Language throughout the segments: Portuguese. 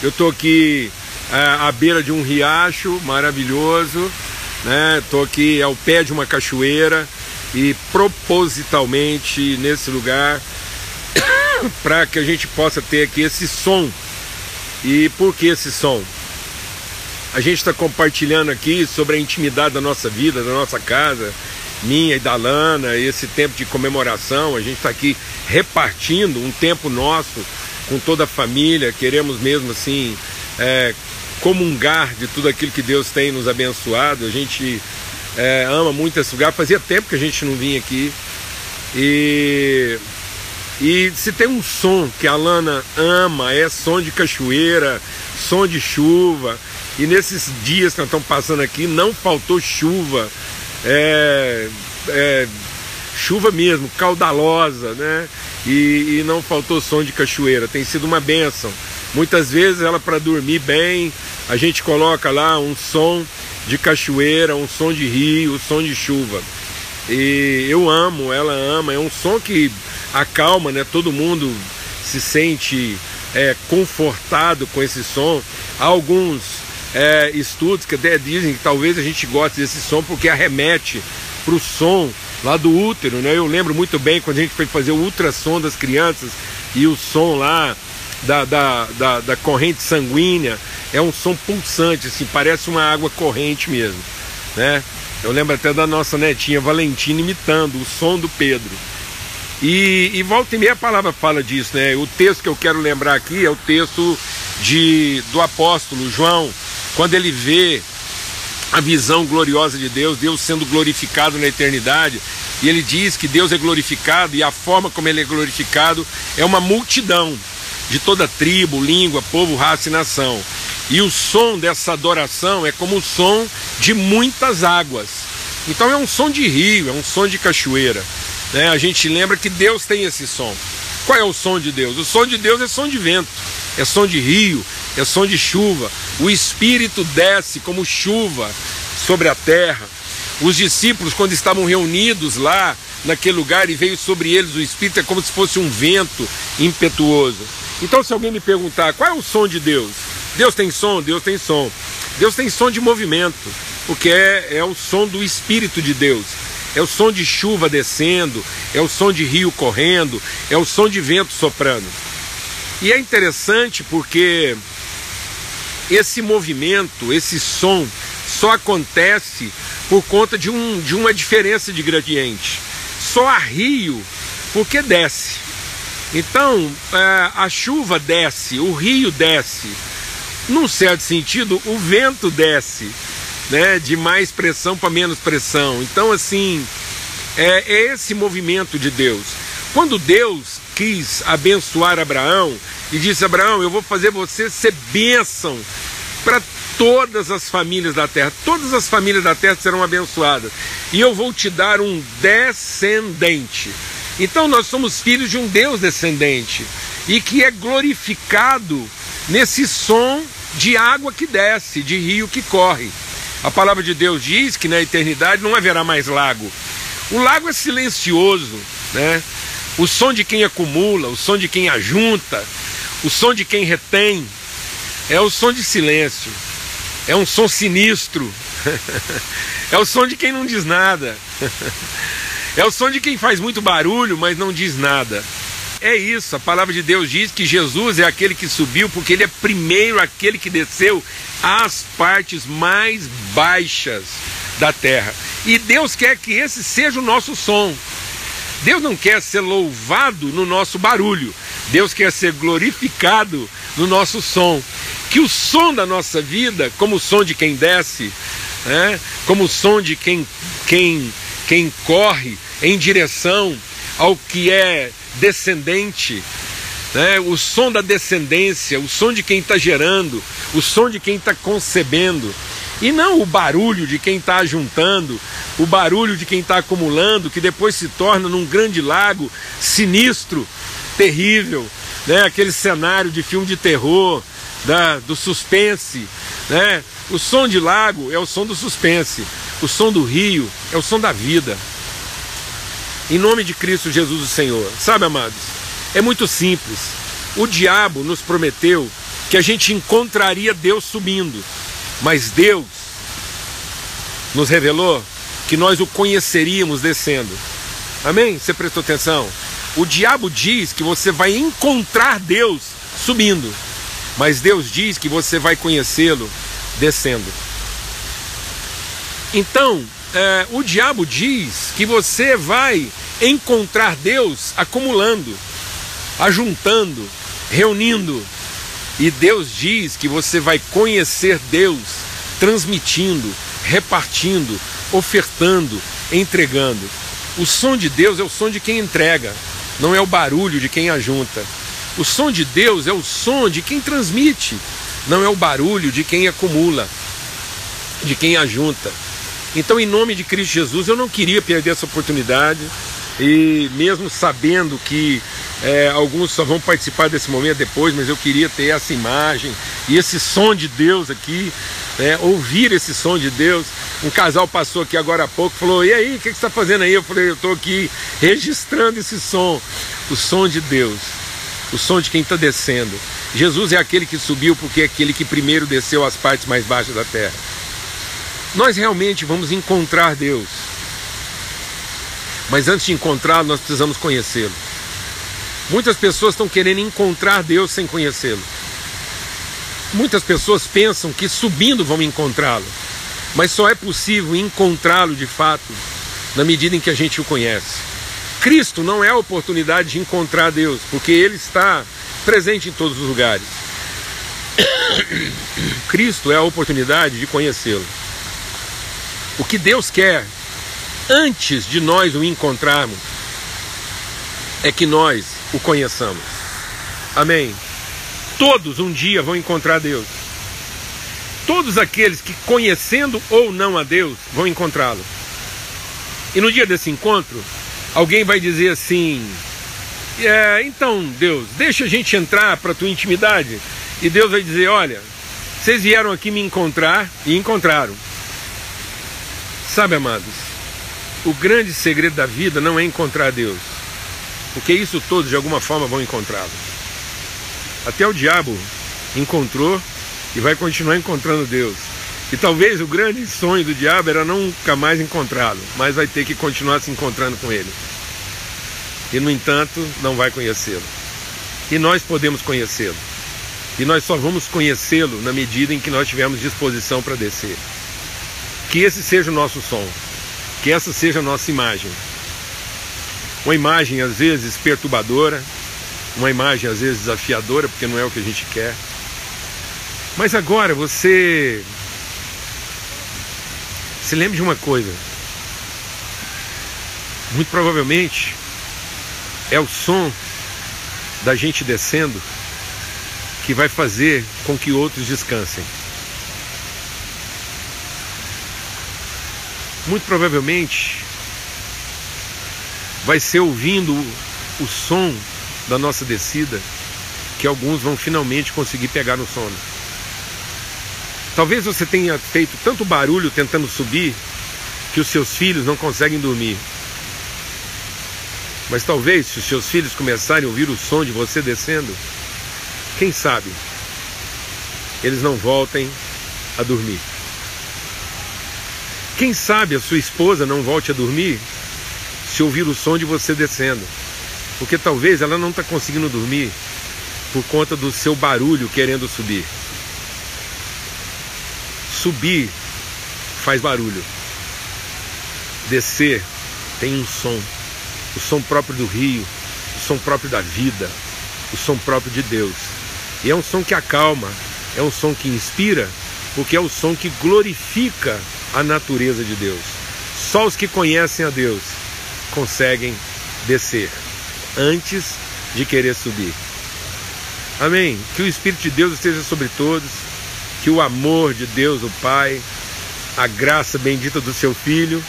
Eu estou aqui é, à beira de um riacho maravilhoso, né? Estou aqui ao pé de uma cachoeira e propositalmente nesse lugar para que a gente possa ter aqui esse som. E por que esse som? A gente está compartilhando aqui sobre a intimidade da nossa vida, da nossa casa, minha e da Lana, esse tempo de comemoração. A gente está aqui repartindo um tempo nosso com toda a família. Queremos mesmo assim é, comungar de tudo aquilo que Deus tem nos abençoado. A gente é, ama muito esse lugar. Fazia tempo que a gente não vinha aqui. E, e se tem um som que a Lana ama, é som de cachoeira, som de chuva. E nesses dias que nós estamos passando aqui, não faltou chuva. É, é, chuva mesmo, caudalosa, né? E, e, não faltou som de cachoeira. Tem sido uma benção. Muitas vezes ela para dormir bem, a gente coloca lá um som de cachoeira, um som de rio, um som de chuva. E eu amo, ela ama, é um som que acalma, né? Todo mundo se sente é, confortado com esse som. Há alguns é, estudos que até dizem que talvez a gente goste desse som porque arremete para o som lá do útero, né? Eu lembro muito bem quando a gente foi fazer o ultrassom das crianças e o som lá da, da, da, da corrente sanguínea é um som pulsante, assim, parece uma água corrente mesmo, né? Eu lembro até da nossa netinha Valentina imitando o som do Pedro. E, e volta e meia a palavra fala disso, né? O texto que eu quero lembrar aqui é o texto de, do apóstolo João, quando ele vê a visão gloriosa de Deus, Deus sendo glorificado na eternidade, e ele diz que Deus é glorificado e a forma como ele é glorificado é uma multidão de toda tribo, língua, povo, raça e nação. E o som dessa adoração é como o som de muitas águas. Então é um som de rio, é um som de cachoeira. Né? A gente lembra que Deus tem esse som. Qual é o som de Deus? O som de Deus é som de vento, é som de rio, é som de chuva. O Espírito desce como chuva sobre a terra. Os discípulos, quando estavam reunidos lá naquele lugar e veio sobre eles o Espírito, é como se fosse um vento impetuoso. Então, se alguém me perguntar qual é o som de Deus, Deus tem som? Deus tem som. Deus tem som de movimento, porque é, é o som do Espírito de Deus. É o som de chuva descendo, é o som de rio correndo, é o som de vento soprando. E é interessante porque esse movimento, esse som, só acontece por conta de, um, de uma diferença de gradiente. Só rio porque desce. Então, é, a chuva desce, o rio desce. Num certo sentido, o vento desce, né, de mais pressão para menos pressão. Então, assim, é, é esse movimento de Deus. Quando Deus quis abençoar Abraão e disse: Abraão, eu vou fazer você ser bênção para todas as famílias da terra. Todas as famílias da terra serão abençoadas. E eu vou te dar um descendente. Então nós somos filhos de um Deus descendente e que é glorificado nesse som de água que desce, de rio que corre. A palavra de Deus diz que na eternidade não haverá mais lago. O lago é silencioso, né? O som de quem acumula, o som de quem ajunta, o som de quem retém, é o som de silêncio, é um som sinistro, é o som de quem não diz nada, é o som de quem faz muito barulho, mas não diz nada. É isso, a palavra de Deus diz que Jesus é aquele que subiu, porque ele é primeiro aquele que desceu às partes mais baixas da terra. E Deus quer que esse seja o nosso som. Deus não quer ser louvado no nosso barulho, Deus quer ser glorificado no nosso som. Que o som da nossa vida, como o som de quem desce, né, como o som de quem, quem, quem corre em direção ao que é descendente, né, o som da descendência, o som de quem está gerando, o som de quem está concebendo, e não o barulho de quem está juntando, o barulho de quem está acumulando, que depois se torna num grande lago sinistro, terrível, né? aquele cenário de filme de terror, da, do suspense. Né? O som de lago é o som do suspense, o som do rio é o som da vida. Em nome de Cristo Jesus o Senhor. Sabe, amados, é muito simples. O diabo nos prometeu que a gente encontraria Deus subindo, mas Deus nos revelou que nós o conheceríamos descendo. Amém? Você prestou atenção? O diabo diz que você vai encontrar Deus subindo, mas Deus diz que você vai conhecê-lo descendo. Então, é, o diabo diz que você vai encontrar Deus acumulando, ajuntando, reunindo. E Deus diz que você vai conhecer Deus transmitindo, repartindo, ofertando, entregando. O som de Deus é o som de quem entrega, não é o barulho de quem ajunta. O som de Deus é o som de quem transmite, não é o barulho de quem acumula, de quem ajunta. Então, em nome de Cristo Jesus, eu não queria perder essa oportunidade e mesmo sabendo que é, alguns só vão participar desse momento depois, mas eu queria ter essa imagem e esse som de Deus aqui, né, ouvir esse som de Deus. Um casal passou aqui agora há pouco falou: E aí, o que, que você está fazendo aí? Eu falei: Eu estou aqui registrando esse som, o som de Deus, o som de quem está descendo. Jesus é aquele que subiu porque é aquele que primeiro desceu às partes mais baixas da terra. Nós realmente vamos encontrar Deus. Mas antes de encontrá-lo, nós precisamos conhecê-lo. Muitas pessoas estão querendo encontrar Deus sem conhecê-lo. Muitas pessoas pensam que subindo vão encontrá-lo, mas só é possível encontrá-lo de fato na medida em que a gente o conhece. Cristo não é a oportunidade de encontrar Deus, porque Ele está presente em todos os lugares. Cristo é a oportunidade de conhecê-lo. O que Deus quer antes de nós o encontrarmos é que nós o conheçamos. Amém. Todos um dia vão encontrar Deus. Todos aqueles que conhecendo ou não a Deus vão encontrá-lo. E no dia desse encontro, alguém vai dizer assim: é, então Deus, deixa a gente entrar para a tua intimidade. E Deus vai dizer: olha, vocês vieram aqui me encontrar e encontraram. Sabe, amados, o grande segredo da vida não é encontrar Deus, porque isso todos de alguma forma vão encontrá-lo. Até o diabo encontrou e vai continuar encontrando Deus. E talvez o grande sonho do diabo era nunca mais encontrá-lo, mas vai ter que continuar se encontrando com ele. E no entanto, não vai conhecê-lo. E nós podemos conhecê-lo. E nós só vamos conhecê-lo na medida em que nós tivermos disposição para descer. Que esse seja o nosso som, que essa seja a nossa imagem. Uma imagem às vezes perturbadora, uma imagem às vezes desafiadora, porque não é o que a gente quer. Mas agora você se lembre de uma coisa. Muito provavelmente é o som da gente descendo que vai fazer com que outros descansem. muito provavelmente vai ser ouvindo o som da nossa descida que alguns vão finalmente conseguir pegar no sono. Talvez você tenha feito tanto barulho tentando subir que os seus filhos não conseguem dormir. Mas talvez, se os seus filhos começarem a ouvir o som de você descendo, quem sabe eles não voltem a dormir. Quem sabe a sua esposa não volte a dormir se ouvir o som de você descendo. Porque talvez ela não está conseguindo dormir por conta do seu barulho querendo subir. Subir faz barulho. Descer tem um som. O som próprio do rio, o som próprio da vida, o som próprio de Deus. E é um som que acalma, é um som que inspira, porque é o som que glorifica a natureza de Deus. Só os que conhecem a Deus conseguem descer antes de querer subir. Amém. Que o Espírito de Deus esteja sobre todos, que o amor de Deus, o Pai, a graça bendita do seu Filho,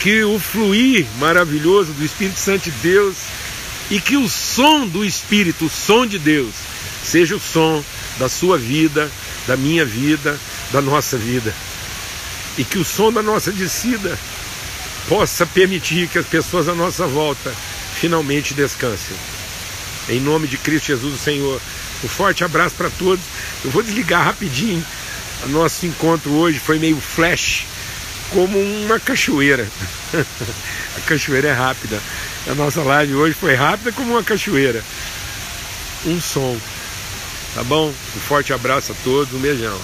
que o fluir maravilhoso do Espírito Santo de Deus e que o som do Espírito, o som de Deus, seja o som da sua vida, da minha vida, da nossa vida e que o som da nossa descida possa permitir que as pessoas à nossa volta finalmente descansem. Em nome de Cristo Jesus, o Senhor, Um forte abraço para todos. Eu vou desligar rapidinho. O nosso encontro hoje foi meio flash, como uma cachoeira. a cachoeira é rápida. A nossa live hoje foi rápida como uma cachoeira. Um som. Tá bom? Um forte abraço a todos, um beijão.